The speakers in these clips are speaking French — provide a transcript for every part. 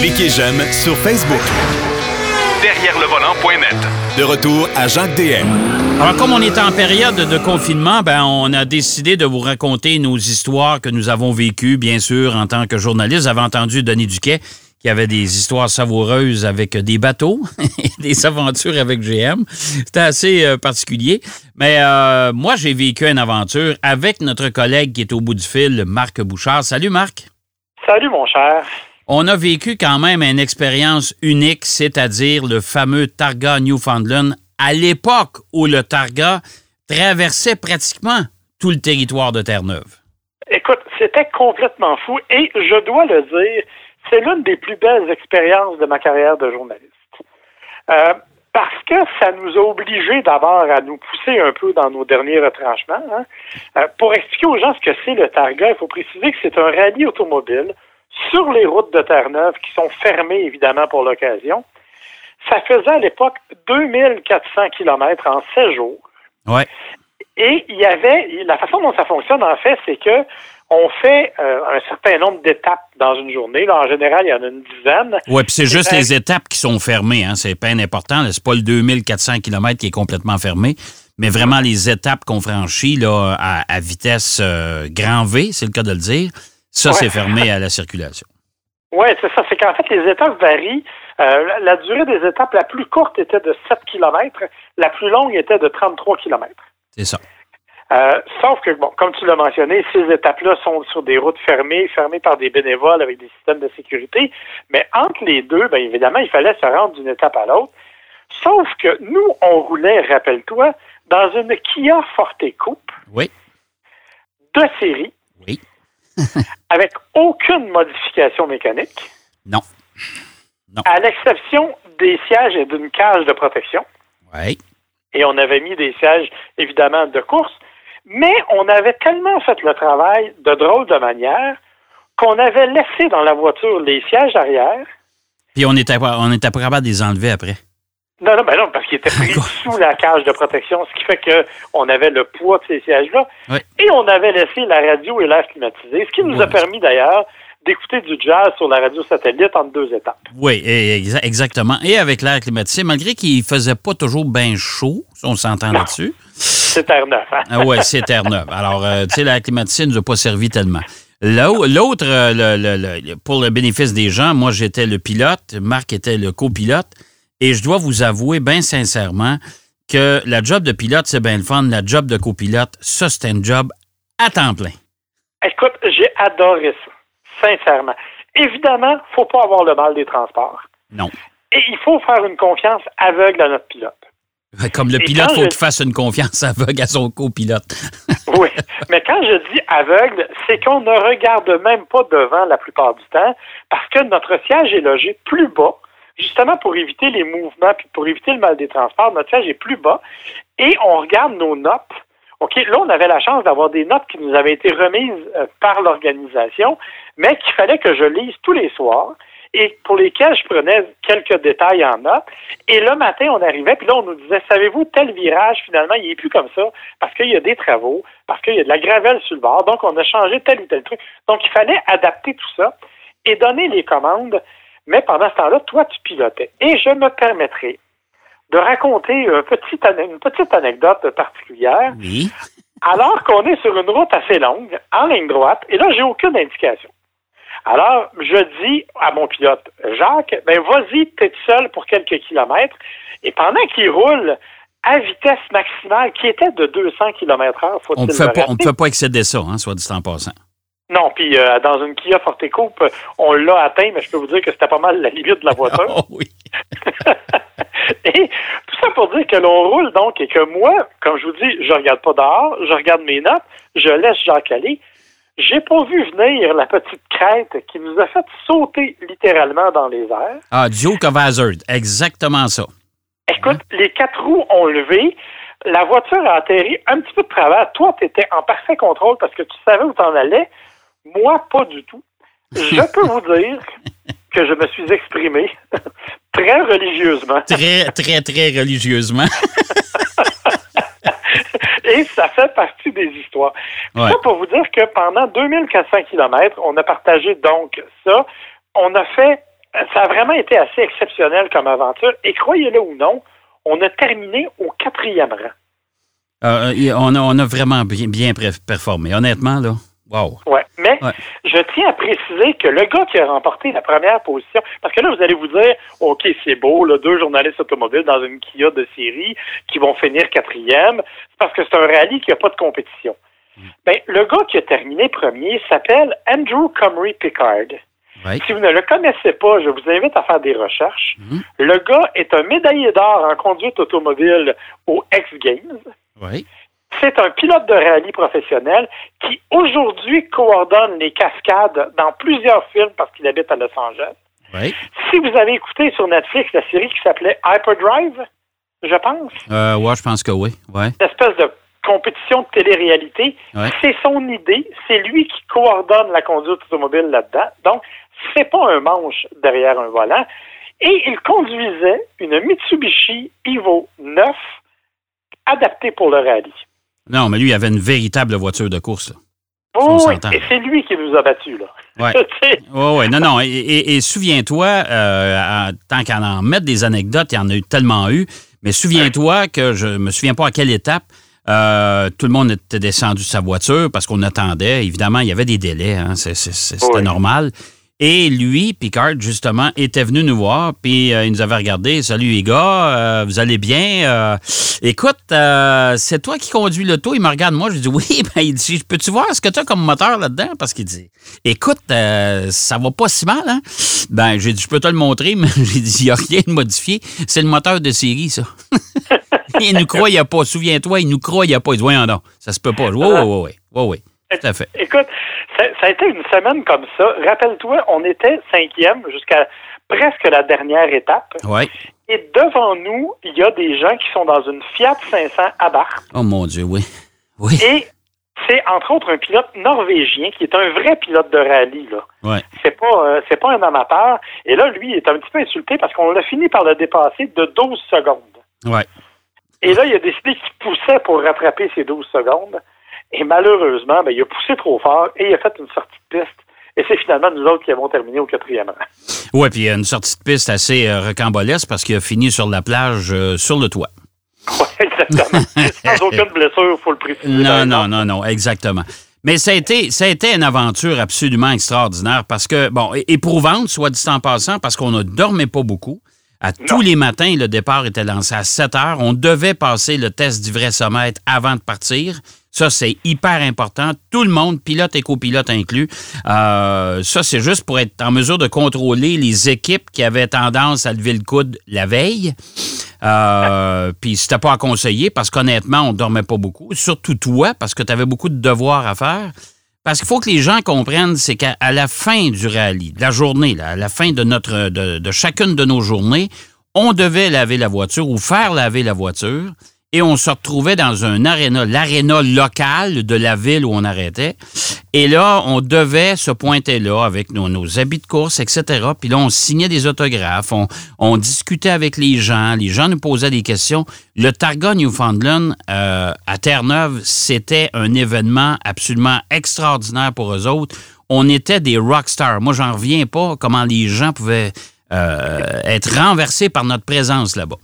Cliquez j'aime sur Facebook. Derrière le volant.net. De retour à Jacques DM. Alors, comme on est en période de confinement, ben, on a décidé de vous raconter nos histoires que nous avons vécues, bien sûr, en tant que journaliste. Vous avez entendu Denis Duquet qui avait des histoires savoureuses avec des bateaux, des aventures avec GM. C'était assez euh, particulier. Mais euh, moi, j'ai vécu une aventure avec notre collègue qui est au bout du fil, Marc Bouchard. Salut, Marc. Salut, mon cher. On a vécu quand même une expérience unique, c'est-à-dire le fameux Targa Newfoundland, à l'époque où le Targa traversait pratiquement tout le territoire de Terre-Neuve. Écoute, c'était complètement fou et je dois le dire, c'est l'une des plus belles expériences de ma carrière de journaliste. Euh, parce que ça nous a obligés d'abord à nous pousser un peu dans nos derniers retranchements. Hein. Euh, pour expliquer aux gens ce que c'est le Targa, il faut préciser que c'est un rallye automobile sur les routes de Terre-Neuve qui sont fermées évidemment pour l'occasion. Ça faisait à l'époque 2400 km en 16 jours. Ouais. Et il y avait, la façon dont ça fonctionne en fait, c'est que on fait euh, un certain nombre d'étapes dans une journée. Là, en général, il y en a une dizaine. Oui, puis c'est juste les étapes qui sont fermées. Hein. C'est pas important. C'est pas le 2400 km qui est complètement fermé, mais vraiment les étapes qu'on franchit là, à, vitesse euh, grand V, c'est le cas de le dire, ça, c'est fermé à la circulation. Oui, c'est ça. C'est qu'en fait, les étapes varient. Euh, la durée des étapes la plus courte était de 7 km, la plus longue était de 33 km. C'est ça. Euh, sauf que, bon, comme tu l'as mentionné, ces étapes-là sont sur des routes fermées, fermées par des bénévoles avec des systèmes de sécurité. Mais entre les deux, bien évidemment, il fallait se rendre d'une étape à l'autre. Sauf que nous, on roulait, rappelle-toi, dans une Kia Forte Coupe. Oui. De série. Oui. avec aucune modification mécanique. Non. non. À l'exception des sièges et d'une cage de protection. Oui. Et on avait mis des sièges, évidemment, de course. Mais on avait tellement fait le travail de drôle de manière qu'on avait laissé dans la voiture les sièges arrière. Puis on était, on était pas capable de les enlever après. Non, non, ben non, parce qu'ils étaient pris sous la cage de protection, ce qui fait qu'on avait le poids de ces sièges-là. Et on avait laissé la radio et l'air climatisé, ce qui nous a permis d'ailleurs d'écouter du jazz sur la radio satellite en deux étapes. Oui, exactement. Et avec l'air climatisé, malgré qu'il faisait pas toujours bien chaud, on s'entend là-dessus. C'est Terre-Neuve. Hein? Ah oui, c'est Terre-Neuve. Alors, euh, tu sais, l'air climatisé ne nous a pas servi tellement. L'autre, euh, pour le bénéfice des gens, moi, j'étais le pilote, Marc était le copilote, et je dois vous avouer, bien sincèrement, que la job de pilote, c'est bien le fun. La job de copilote, ça, c'est un job à temps plein. Écoute, j'ai adoré ça sincèrement. Évidemment, il ne faut pas avoir le mal des transports. Non. Et il faut faire une confiance aveugle à notre pilote. Comme le pilote, il faut qu'il fasse une confiance aveugle à son copilote. oui, mais quand je dis aveugle, c'est qu'on ne regarde même pas devant la plupart du temps parce que notre siège est logé plus bas, justement pour éviter les mouvements puis pour éviter le mal des transports. Notre siège est plus bas et on regarde nos notes OK, là, on avait la chance d'avoir des notes qui nous avaient été remises euh, par l'organisation, mais qu'il fallait que je lise tous les soirs et pour lesquels je prenais quelques détails en notes. Et le matin, on arrivait, puis là, on nous disait, savez-vous, tel virage, finalement, il n'est plus comme ça, parce qu'il y a des travaux, parce qu'il y a de la gravelle sur le bord, donc on a changé tel ou tel truc. Donc, il fallait adapter tout ça et donner les commandes, mais pendant ce temps-là, toi, tu pilotais. Et je me permettrai de raconter une petite anecdote particulière. Oui. Alors qu'on est sur une route assez longue, en ligne droite, et là, j'ai aucune indication. Alors, je dis à mon pilote, Jacques, ben vas-y, t'es seul pour quelques kilomètres. Et pendant qu'il roule à vitesse maximale, qui était de 200 km heure, faut On ne peut pas excéder ça, hein, soit dit en passant. Non, puis euh, dans une Kia Forte Coupe, on l'a atteint, mais je peux vous dire que c'était pas mal la limite de la voiture. oh, oui. et tout ça pour dire que l'on roule donc et que moi, comme je vous dis, je regarde pas dehors, je regarde mes notes, je laisse Jacques aller. J'ai pas vu venir la petite crête qui nous a fait sauter littéralement dans les airs. Ah, Duke of Hazard, exactement ça. Écoute, les quatre roues ont levé. La voiture a atterri un petit peu de travers. Toi, tu étais en parfait contrôle parce que tu savais où tu en allais. Moi, pas du tout. Je peux vous dire que je me suis exprimé très religieusement. Très, très, très religieusement. Et ça fait partie des histoires. Ça pour vous dire que pendant 2400 km, on a partagé donc ça on a fait, ça a vraiment été assez exceptionnel comme aventure. Et croyez-le ou non, on a terminé au quatrième rang. Euh, on, a, on, a, vraiment bien, bien performé, honnêtement, là. Wow. Ouais. Mais je tiens à préciser que le gars qui a remporté la première position, parce que là, vous allez vous dire, OK, c'est beau, là, deux journalistes automobiles dans une Kia de série qui vont finir quatrième, c'est parce que c'est un rallye qui n'a pas de compétition. Mm. Ben, le gars qui a terminé premier s'appelle Andrew Comrie Pickard. Si vous ne le connaissez pas, je vous invite à faire des recherches. Mm. Le gars est un médaillé d'or en conduite automobile aux X Games. Oui. C'est un pilote de rallye professionnel qui aujourd'hui coordonne les cascades dans plusieurs films parce qu'il habite à Los Angeles. Si vous avez écouté sur Netflix la série qui s'appelait Hyperdrive, je pense. Euh, ouais, je pense que oui. Ouais. Une espèce de compétition de télé-réalité. C'est son idée. C'est lui qui coordonne la conduite automobile là-dedans. Donc, c'est pas un manche derrière un volant. Et il conduisait une Mitsubishi Evo 9 adaptée pour le rallye. Non, mais lui, il avait une véritable voiture de course. oui, et c'est lui qui nous a battus, là. Oui, oui, ouais. non, non. Et, souviens-toi, euh, tant qu'à en mettre des anecdotes, il y en a eu tellement eu, mais souviens-toi que je me souviens pas à quelle étape euh, tout le monde était descendu de sa voiture parce qu'on attendait. Évidemment, il y avait des délais, hein, c'était normal. Et lui, Picard, justement, était venu nous voir, puis euh, il nous avait regardé. Salut les gars, euh, vous allez bien? Euh, écoute, c'est toi qui conduis l'auto. Il me regarde, moi, je dis oui. Ben, il dit, peux-tu voir ce que tu as comme moteur là-dedans? Parce qu'il dit, écoute, ça va pas si mal, hein? Ben, j'ai dit, je peux te le montrer, mais j'ai dit, il n'y a rien de modifié. C'est le moteur de série, ça. il nous croyait pas. Souviens-toi, il nous croyait pas. Il dit, voyons donc, ça se peut pas. Oui, oui, oui. Oui, oui. Tout à fait. Écoute, ça, a été une semaine comme ça. Rappelle-toi, on était cinquième jusqu'à presque la dernière étape. Oui. Et devant nous, il y a des gens qui sont dans une Fiat 500 Abarth. Oh mon Dieu, oui. Oui. Et c'est entre autres un pilote norvégien qui est un vrai pilote de rallye. Là. Ouais. C'est pas euh, c'est pas un amateur. Et là, lui, il est un petit peu insulté parce qu'on l'a fini par le dépasser de 12 secondes. Ouais. Et là, il a décidé qu'il poussait pour rattraper ces 12 secondes. Et malheureusement, ben, il a poussé trop fort et il a fait une sortie de piste. Et c'est finalement nous autres qui avons terminé au quatrième rang. Oui, puis une sortie de piste assez euh, recambolesque parce qu'il a fini sur la plage, euh, sur le toit. Oui, exactement. Sans aucune blessure, il faut le préciser. Non, non, non, non, exactement. Mais ça a, été, ça a été une aventure absolument extraordinaire parce que, bon, éprouvante, soit dit en passant, parce qu'on ne dormait pas beaucoup. À tous les matins, le départ était lancé à 7 heures. On devait passer le test du vrai sommet avant de partir. Ça, c'est hyper important. Tout le monde, pilote et copilote inclus. Euh, ça, c'est juste pour être en mesure de contrôler les équipes qui avaient tendance à lever le coude la veille. Euh, puis c'était pas à conseiller parce qu'honnêtement, on dormait pas beaucoup. Surtout toi, parce que tu avais beaucoup de devoirs à faire. Parce qu'il faut que les gens comprennent, c'est qu'à la fin du rallye, de la journée, à la fin de notre de, de chacune de nos journées, on devait laver la voiture ou faire laver la voiture et on se retrouvait dans un aréna, l'aréna local de la ville où on arrêtait. Et là, on devait se pointer là avec nos, habits de course, etc. Puis là, on signait des autographes, on, discutait avec les gens, les gens nous posaient des questions. Le Targa Newfoundland euh, à Terre-Neuve, c'était un événement absolument extraordinaire pour eux autres. On était des rockstars. Moi, j'en reviens pas comment les gens pouvaient euh, être renversés par notre présence là-bas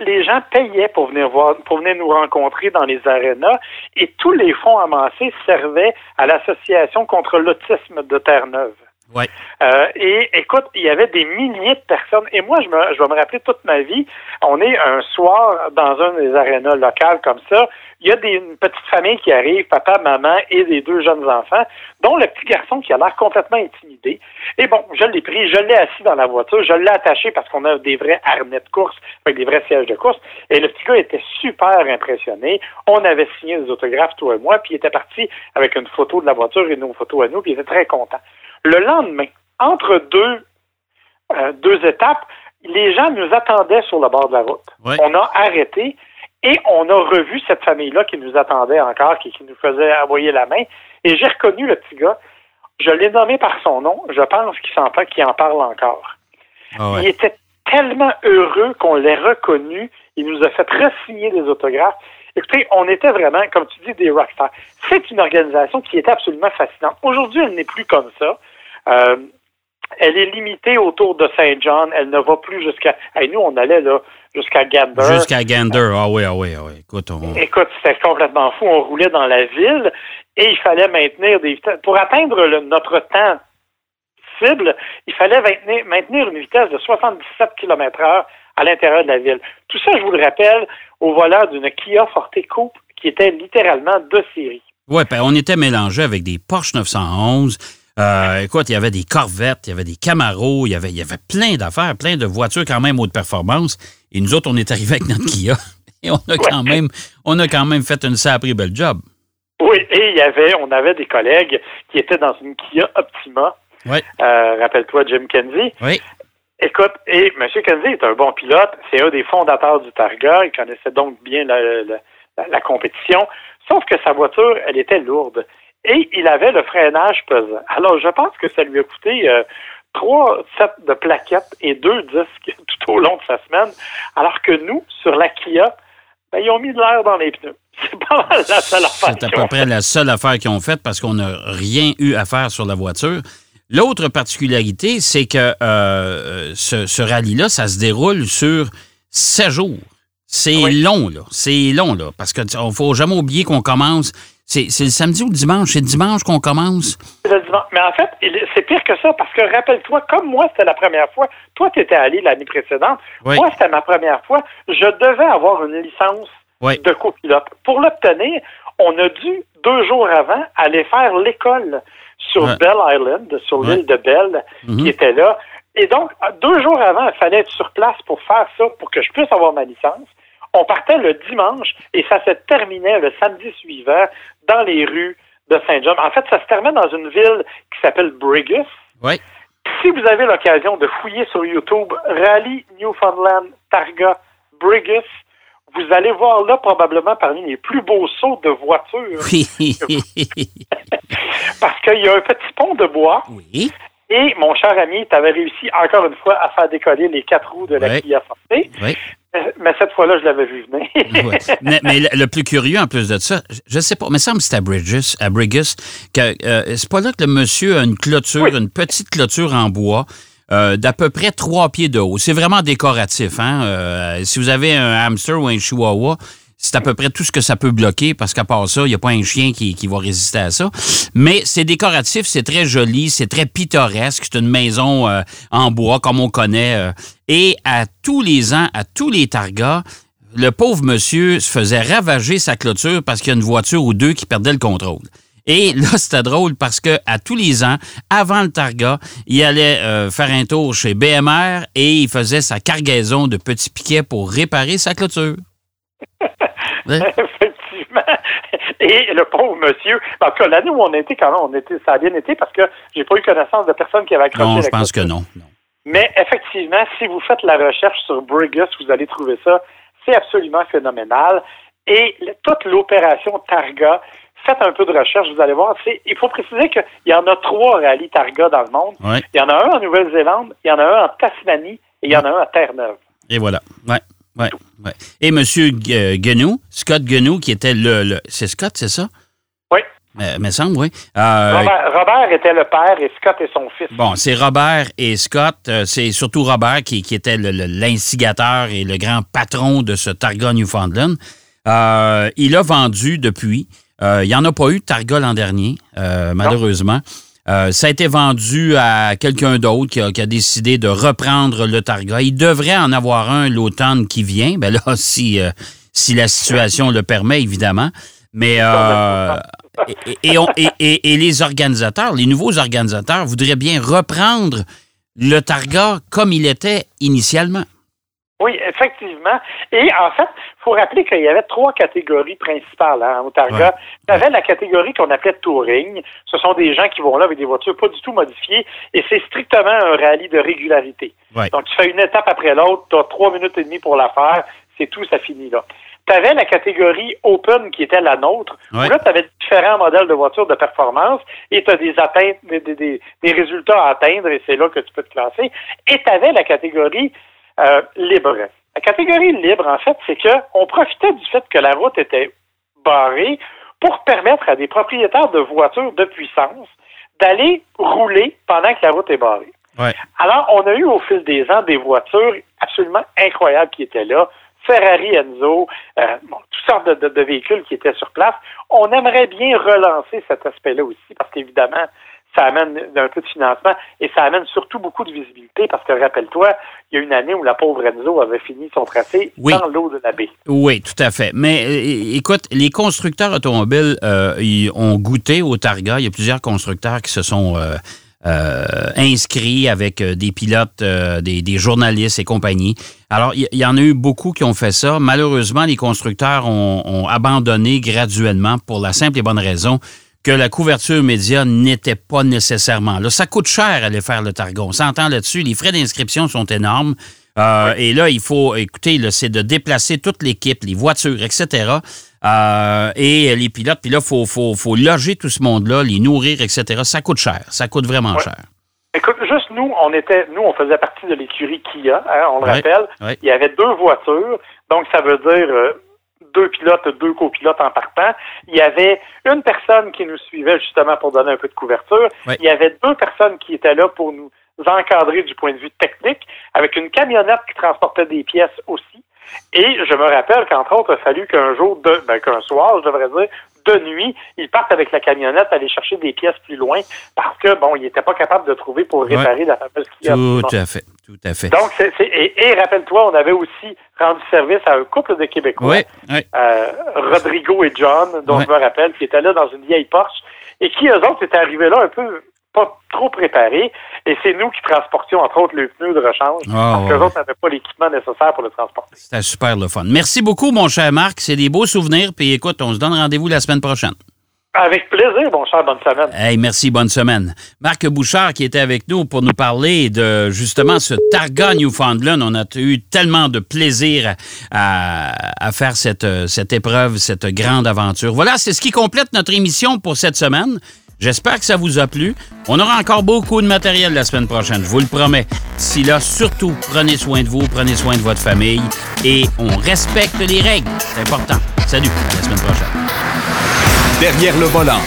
les gens payaient pour venir voir, pour venir nous rencontrer dans les arénas et tous les fonds amassés servaient à l'association contre l'autisme de Terre-Neuve. Ouais. Euh, et écoute, il y avait des milliers de personnes. Et moi, je, me, je vais me rappeler toute ma vie, on est un soir dans un des arénas locales comme ça. Il y a des, une petite famille qui arrive, papa, maman et des deux jeunes enfants, dont le petit garçon qui a l'air complètement intimidé. Et bon, je l'ai pris, je l'ai assis dans la voiture, je l'ai attaché parce qu'on a des vrais harnais de course, avec des vrais sièges de course. Et le petit gars était super impressionné. On avait signé des autographes, toi et moi, puis il était parti avec une photo de la voiture et nos photos à nous, puis il était très content. Le lendemain, entre deux, euh, deux étapes, les gens nous attendaient sur le bord de la route. On a arrêté et on a revu cette famille-là qui nous attendait encore, qui, nous faisait envoyer la main. Et j'ai reconnu le petit gars. Je l'ai nommé par son nom. Je pense qu'il s'entend qu'il en parle encore. Ah Il était tellement heureux qu'on l'ait reconnu. Il nous a fait resigner des autographes. Écoutez, on était vraiment, comme tu dis, des rockstars. C'est une organisation qui était absolument fascinante. Aujourd'hui, elle n'est plus comme ça. Euh, elle est limitée autour de Saint John. Elle ne va plus jusqu'à. Hey, nous, on allait là jusqu'à Gander. Jusqu'à Gander. Ah oui, ah oui, ah oui. Écoute, on... Écoute, c'était complètement fou. On roulait dans la ville et il fallait maintenir des vitesses. Pour atteindre le- notre temps cible, il fallait maintenir, maintenir une vitesse de 77 km heure à l'intérieur de la ville. Tout ça, je vous le rappelle, au volant d'une Kia Forte Coupe qui était littéralement de série. Ouais, ben, on était mélangé avec des Porsche 911. Euh, écoute, il y avait des Corvettes, il y avait des Camaro, il y avait, il y avait plein d'affaires, plein de voitures quand même haute performance. Et nous autres, on est arrivés avec notre Kia. Et on a quand même, on a quand même fait une sacrée belle job. Oui, et il y avait, on avait des collègues qui étaient dans une Kia Optima. Oui, Euh, Rappelle-toi Jim Kenzie. oui. Écoute, et M. Kenzie est un bon pilote. C'est un des fondateurs du Targa. Il connaissait donc bien la, la- la- la compétition. Sauf que sa voiture, elle était lourde. Et il avait le freinage pesant. Alors, je pense que ça lui a coûté euh, trois sets de plaquettes et deux disques tout au long de sa semaine. Alors que nous, sur la Kia, ben, ils ont mis de l'air dans les pneus. C'est pas mal la seule affaire. C'est à peu près la seule affaire qu'ils ont faite parce qu'on n'a rien eu à faire sur la voiture. L'autre particularité, c'est que euh, ce, ce rallye-là, ça se déroule sur sept jours. C'est Oui. long, là. C'est long, là. Parce qu'il ne faut jamais oublier qu'on commence. C'est le samedi ou le dimanche? C'est le dimanche qu'on commence. Le dimanche. Mais en fait, c'est pire que ça parce que rappelle-toi, comme moi, c'était la première fois. Toi, tu étais allé l'année précédente. Oui. Moi, c'était ma première fois. Je devais avoir une licence Oui. de copilote. Pour l'obtenir, on a dû, deux jours avant, aller faire l'école sur Ouais. Bell Island, sur Ouais. l'île de Bell, Mhm. qui était là. Et donc, deux jours avant, il fallait être sur place pour faire ça, pour que je puisse avoir ma licence. On partait le dimanche et ça se terminait le samedi suivant dans les rues de Saint-John. En fait, ça se termine dans une ville qui s'appelle Brigus. Oui. Si vous avez l'occasion de fouiller sur YouTube Rally Newfoundland Targa Brigus, vous allez voir là probablement parmi les plus beaux sauts de voitures Oui. parce qu'il y a un petit pont de bois oui. et mon cher ami, tu avais réussi encore une fois à faire décoller les quatre roues de la Ouais. Kia Forte. Oui. Mais cette fois-là, je l'avais vu venir. Ouais. mais, mais le, le plus curieux en plus de ça, je ne sais pas, mais ça me semble que c'est à Bridges, à Brigus, que euh, c'est pas là que le monsieur a une clôture, Oui. une petite clôture en bois. euh, d'à peu près trois pieds de haut. C'est vraiment décoratif. Hein? Euh, si vous avez un hamster ou un chihuahua, c'est à peu près tout ce que ça peut bloquer parce qu'à part ça, il n'y a pas un chien qui, qui va résister à ça. Mais c'est décoratif, c'est très joli, c'est très pittoresque. C'est une maison euh, en bois comme on connaît. euh. et à tous les ans, à tous les targas, le pauvre monsieur se faisait ravager sa clôture parce qu'il y a une voiture ou deux qui perdait le contrôle. Et là, c'était drôle parce que à tous les ans, avant le Targa, il allait euh, faire un tour chez BMR et il faisait sa cargaison de petits piquets pour réparer sa clôture. Ouais. Effectivement. Et le pauvre monsieur, en tout cas, l'année où on été, quand même, on était, ça a bien été parce que j'ai pas eu connaissance de personne qui avait accroché Non, je pense que non. non. Mais effectivement, si vous faites la recherche sur Brigus, vous allez trouver ça. C'est absolument phénoménal. Et toute l'opération Targa, faites un peu de recherche, vous allez voir. C'est, il faut préciser qu'il y en a trois rallyes Targa dans le monde. Ouais. Il y en a un en Nouvelle-Zélande, il y en a un en Tasmanie et il y en a un à Terre-Neuve. Et voilà. Ouais. Ouais, ouais. Et M. Guenou, Scott Guenou, qui était le. le- c'est Scott, c'est ça? Oui. Euh, me semble, oui. Euh, Robert, Robert était le père et Scott est son fils. Bon, c'est Robert et Scott. euh, c'est surtout Robert qui, qui était l'instigateur et le grand patron de ce Targa Newfoundland. Euh, il a vendu depuis. euh, il n'y en a pas eu de Targa l'an dernier, euh, malheureusement. Euh, ça a été vendu à quelqu'un d'autre qui a, décidé de reprendre le Targa. Il devrait en avoir un l'automne qui vient. Ben là, si, euh, si la situation le permet, évidemment. Mais euh, et- et les organisateurs, les nouveaux organisateurs voudraient bien reprendre le Targa comme il était initialement. Oui, effectivement. Et en fait, il faut rappeler qu'il y avait trois catégories principales hein, au Targa. Ouais. Il y avait la catégorie qu'on appelait Touring. Ce sont des gens qui vont là avec des voitures pas du tout modifiées et c'est strictement un rallye de régularité. Ouais. Donc, tu fais une étape après l'autre, tu as trois minutes et demie pour la faire, c'est tout, ça finit là. Tu avais la catégorie Open qui était la nôtre, Ouais. où là, tu avais différents modèles de voitures de performance et tu as des atteintes, des- des- des résultats à atteindre et c'est là que tu peux te classer. Et tu avais la catégorie euh, libre. La catégorie libre, en fait, c'est que on profitait du fait que la route était barrée pour permettre à des propriétaires de voitures de puissance d'aller rouler pendant que la route est barrée. Alors, on a eu au fil des ans des voitures absolument incroyables qui étaient là. Ferrari Enzo, euh, toutes sortes de, véhicules qui étaient sur place. On aimerait bien relancer cet aspect-là aussi parce qu'évidemment, ça amène un peu de financement et ça amène surtout beaucoup de visibilité parce que rappelle-toi, il y a une année où la pauvre Enzo avait fini son tracé dans l'eau de la baie. Oui, tout à fait. Mais euh, écoute, les constructeurs automobiles euh, ils ont goûté au Targa. Il y a plusieurs constructeurs qui se sont euh, inscrits avec des pilotes, des, journalistes et compagnie. Alors, il y, en a eu beaucoup qui ont fait ça. Malheureusement, les constructeurs ont abandonné graduellement pour la simple et bonne raison que la couverture média n'était pas nécessairement là. Ça coûte cher aller faire le Targon. On s'entend là-dessus. Les frais d'inscription sont énormes. Euh, et là, il faut, écoutez, c'est de déplacer toute l'équipe, les voitures, etc. Euh, et les pilotes. Puis là, il faut, faut, loger tout ce monde-là, les nourrir, etc. Ça coûte cher. Ça coûte vraiment cher. Écoute, juste nous, on était, nous, on faisait partie de l'écurie Kia, hein, on le rappelle. Il y avait deux voitures, donc ça veut dire euh, deux pilotes, deux copilotes en partant. Il y avait une personne qui nous suivait justement pour donner un peu de couverture. Il y avait deux personnes qui étaient là pour nous encadrer du point de vue technique, avec une camionnette qui transportait des pièces aussi. Et je me rappelle qu'entre autres, il a fallu qu'un jour, de, ben, qu'un soir, je devrais dire, de nuit, ils partent avec la camionnette aller chercher des pièces plus loin parce que, bon, ils n'étaient pas capables de trouver pour réparer la fameuse Tout à fait. Tout à fait. Donc, c'est, et, rappelle-toi, on avait aussi rendu service à un couple de Québécois, euh, Rodrigo et John, dont je me rappelle, qui étaient là dans une vieille Porsche et qui, eux autres, étaient arrivés là un peu pas trop préparés. Et c'est nous qui transportions, entre autres, le pneu de rechange. Ah, parce qu'eux autres n'avaient pas l'équipement nécessaire pour le transporter. C'était super le fun. Merci beaucoup, mon cher Marc. C'est des beaux souvenirs. Puis écoute, on se donne rendez-vous la semaine prochaine. Avec plaisir, mon cher, bonne semaine. Hey, merci, bonne semaine. Marc Bouchard qui était avec nous pour nous parler de justement ce Targa Newfoundland. On a eu tellement de plaisir à, faire cette, cette épreuve, cette grande aventure. Voilà, c'est ce qui complète notre émission pour cette semaine. J'espère que ça vous a plu. On aura encore beaucoup de matériel la semaine prochaine, je vous le promets. D'ici là, surtout, prenez soin de vous, prenez soin de votre famille et on respecte les règles. C'est important. Salut, à la semaine prochaine. Derrière le volant.